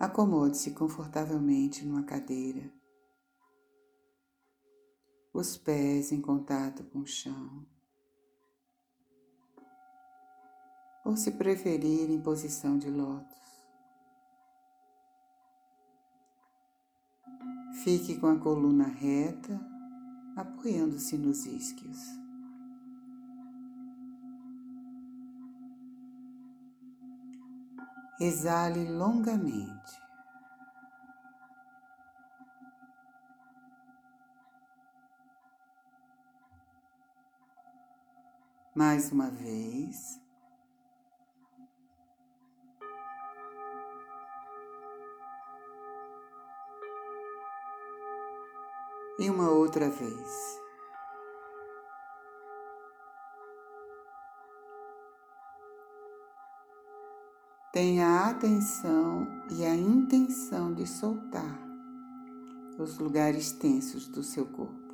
Acomode-se confortavelmente numa cadeira, os pés em contato com o chão. Ou se preferir, em posição de lótus. Fique com a coluna reta, apoiando-se nos isquios. Exale longamente. Mais uma vez. E uma outra vez. Tenha a atenção e a intenção de soltar os lugares tensos do seu corpo.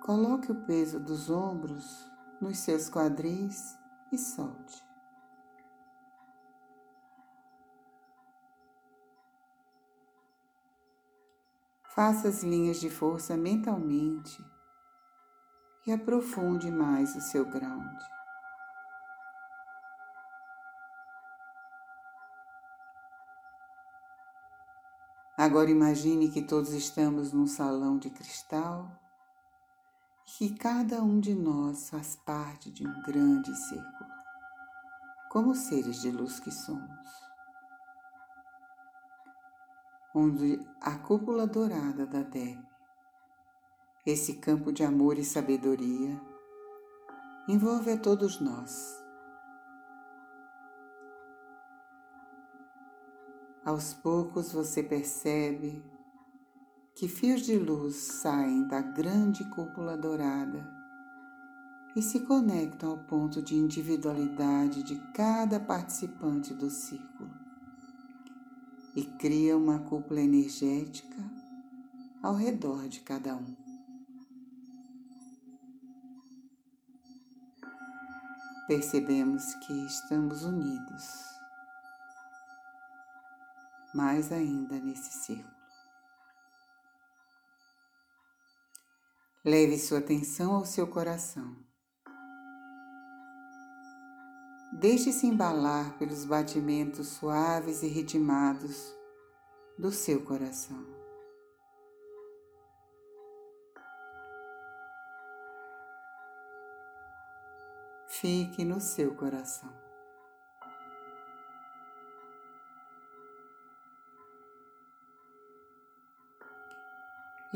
Coloque o peso dos ombros nos seus quadris e solte. Faça as linhas de força mentalmente e aprofunde mais o seu ground. Agora imagine que todos estamos num salão de cristal e que cada um de nós faz parte de um grande círculo, como seres de luz que somos, onde a cúpula dourada da Deb, esse campo de amor e sabedoria, envolve a todos nós Aos poucos você percebe que fios de luz saem da grande cúpula dourada e se conectam ao ponto de individualidade de cada participante do círculo e cria uma cúpula energética ao redor de cada um. Percebemos que estamos unidos mais ainda nesse círculo. Leve sua atenção ao seu coração. Deixe-se embalar pelos batimentos suaves e ritmados do seu coração. Fique no seu coração.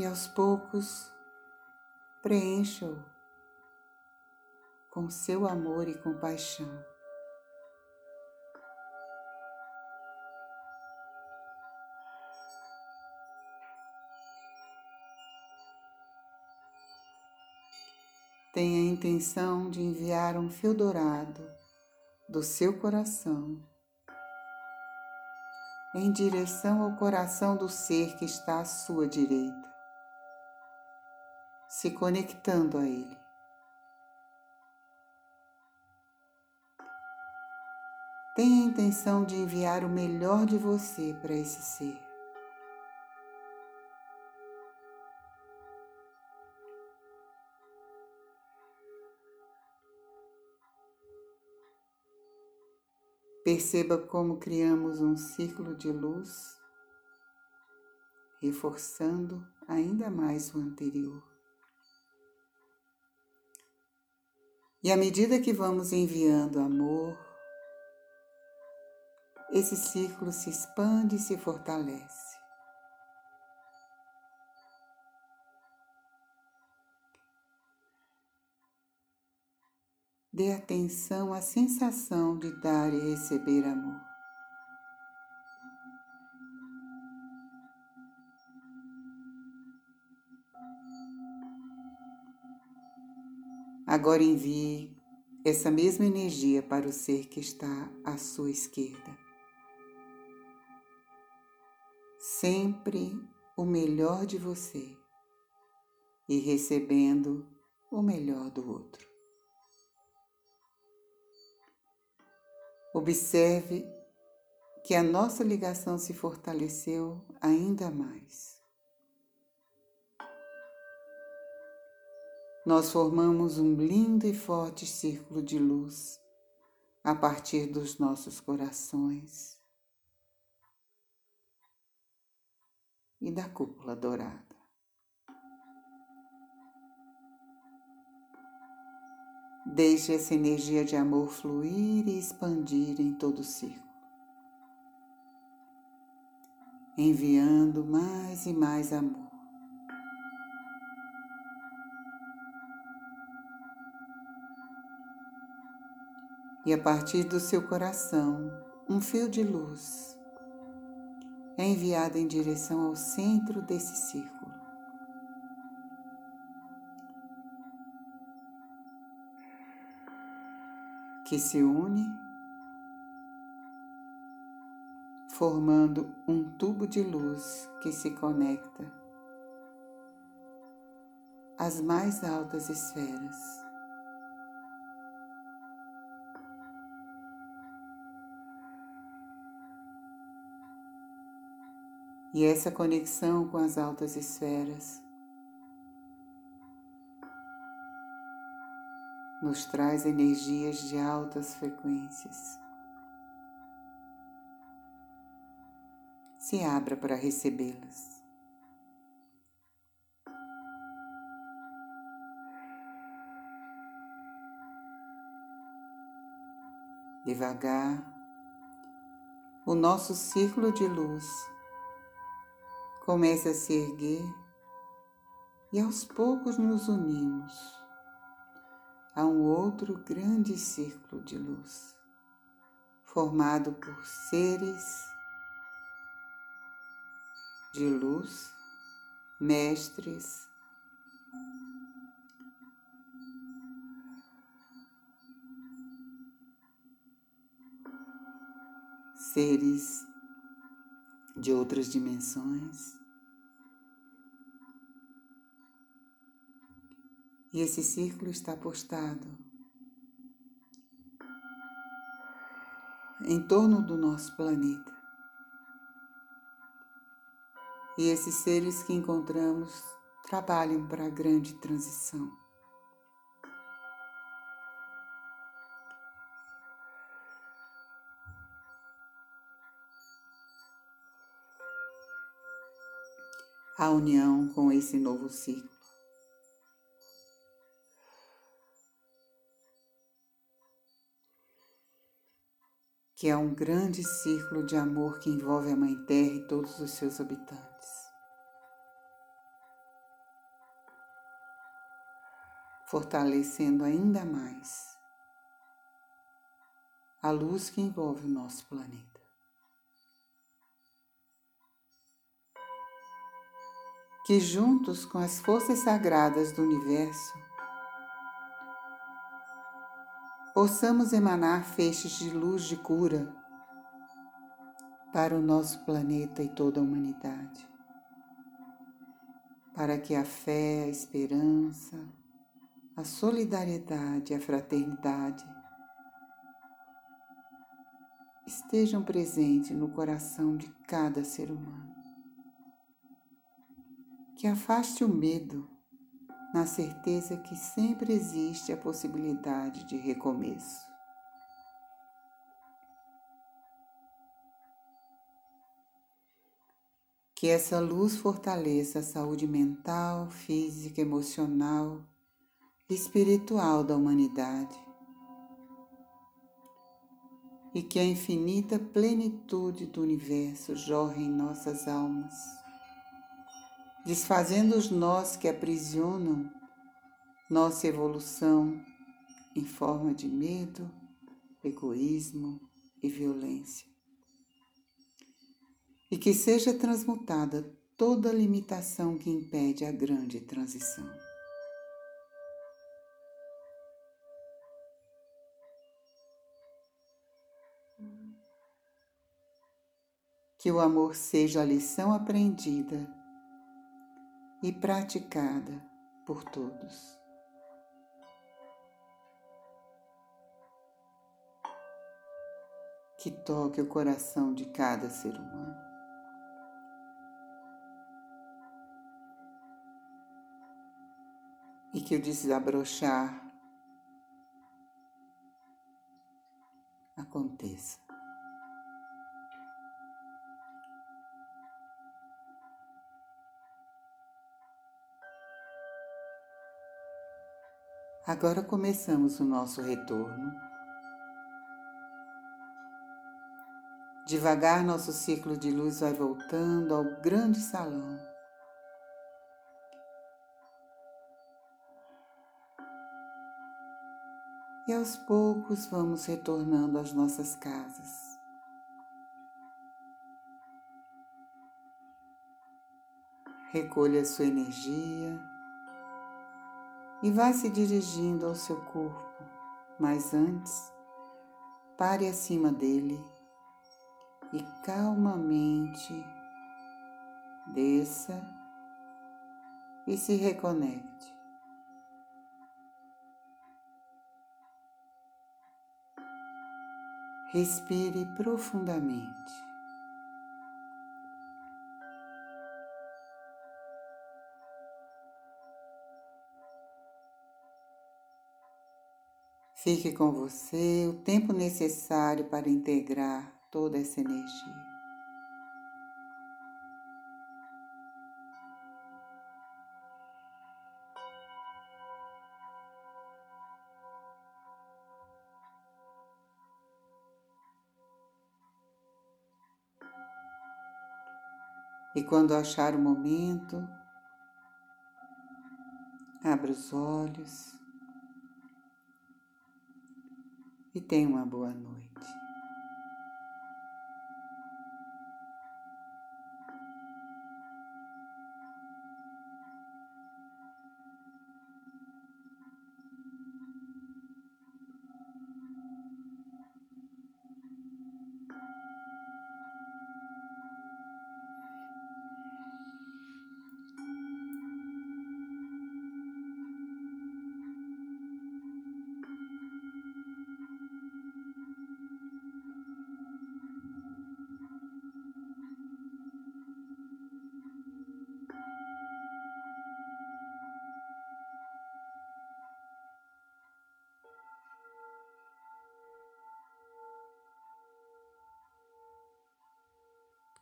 E aos poucos preencha-o com seu amor e compaixão. Tenha a intenção de enviar um fio dourado do seu coração em direção ao coração do ser que está à sua direita se conectando a Ele. Tenha a intenção de enviar o melhor de você para esse ser. Perceba como criamos um círculo de luz, reforçando ainda mais o anterior. E à medida que vamos enviando amor, esse círculo se expande e se fortalece. Dê atenção à sensação de dar e receber amor. Agora envie essa mesma energia para o ser que está à sua esquerda. Sempre o melhor de você e recebendo o melhor do outro. Observe que a nossa ligação se fortaleceu ainda mais. Nós formamos um lindo e forte círculo de luz a partir dos nossos corações e da cúpula dourada. Deixe essa energia de amor fluir e expandir em todo o círculo, enviando mais e mais amor. E a partir do seu coração, um fio de luz é enviado em direção ao centro desse círculo. que se une, formando um tubo de luz que se conecta às mais altas esferas. E essa conexão com as altas esferas nos traz energias de altas frequências. Se abra para recebê-las. Devagar, o nosso círculo de luz começa a se erguer e aos poucos nos unimos a um outro grande círculo de luz, formado por seres de luz, mestres, seres de outras dimensões. E esse círculo está postado em torno do nosso planeta. E esses seres que encontramos trabalham para a grande transição. A união com esse novo ciclo. Que é um grande círculo de amor que envolve a Mãe Terra e todos os seus habitantes. Fortalecendo ainda mais a luz que envolve o nosso planeta. Que juntos com as forças sagradas do universo possamos emanar feixes de luz de cura para o nosso planeta e toda a humanidade, para que a fé, a esperança, a solidariedade, a fraternidade estejam presentes no coração de cada ser humano. Que afaste o medo na certeza que sempre existe a possibilidade de recomeço. Que essa luz fortaleça a saúde mental, física, emocional e espiritual da humanidade. E que a infinita plenitude do universo jorre em nossas almas desfazendo os nós que aprisionam nossa evolução em forma de medo, egoísmo e violência. E que seja transmutada toda limitação que impede a grande transição. Que o amor seja a lição aprendida e praticada por todos. que toque o coração de cada ser humano. E que o desabrochar aconteça. Agora começamos o nosso retorno. Devagar, nosso ciclo de luz vai voltando ao grande salão. E aos poucos vamos retornando às nossas casas. Recolha sua energia e vá se dirigindo ao seu corpo, mas antes, pare acima dele e calmamente desça e se reconecte. Respire profundamente. Fique com você o tempo necessário para integrar toda essa energia. E quando achar o momento, abra os olhos e tenha uma boa noite.